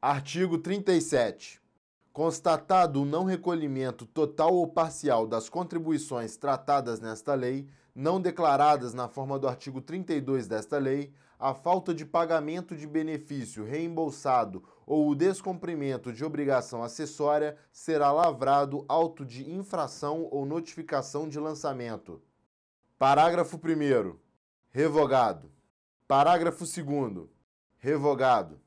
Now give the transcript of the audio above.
Artigo 37. Constatado o não recolhimento total ou parcial das contribuições tratadas nesta lei, não declaradas na forma do artigo 32 desta lei, a falta de pagamento de benefício reembolsado ou o descumprimento de obrigação acessória será lavrado auto de infração ou notificação de lançamento. Parágrafo 1. Revogado. Parágrafo 2. Revogado.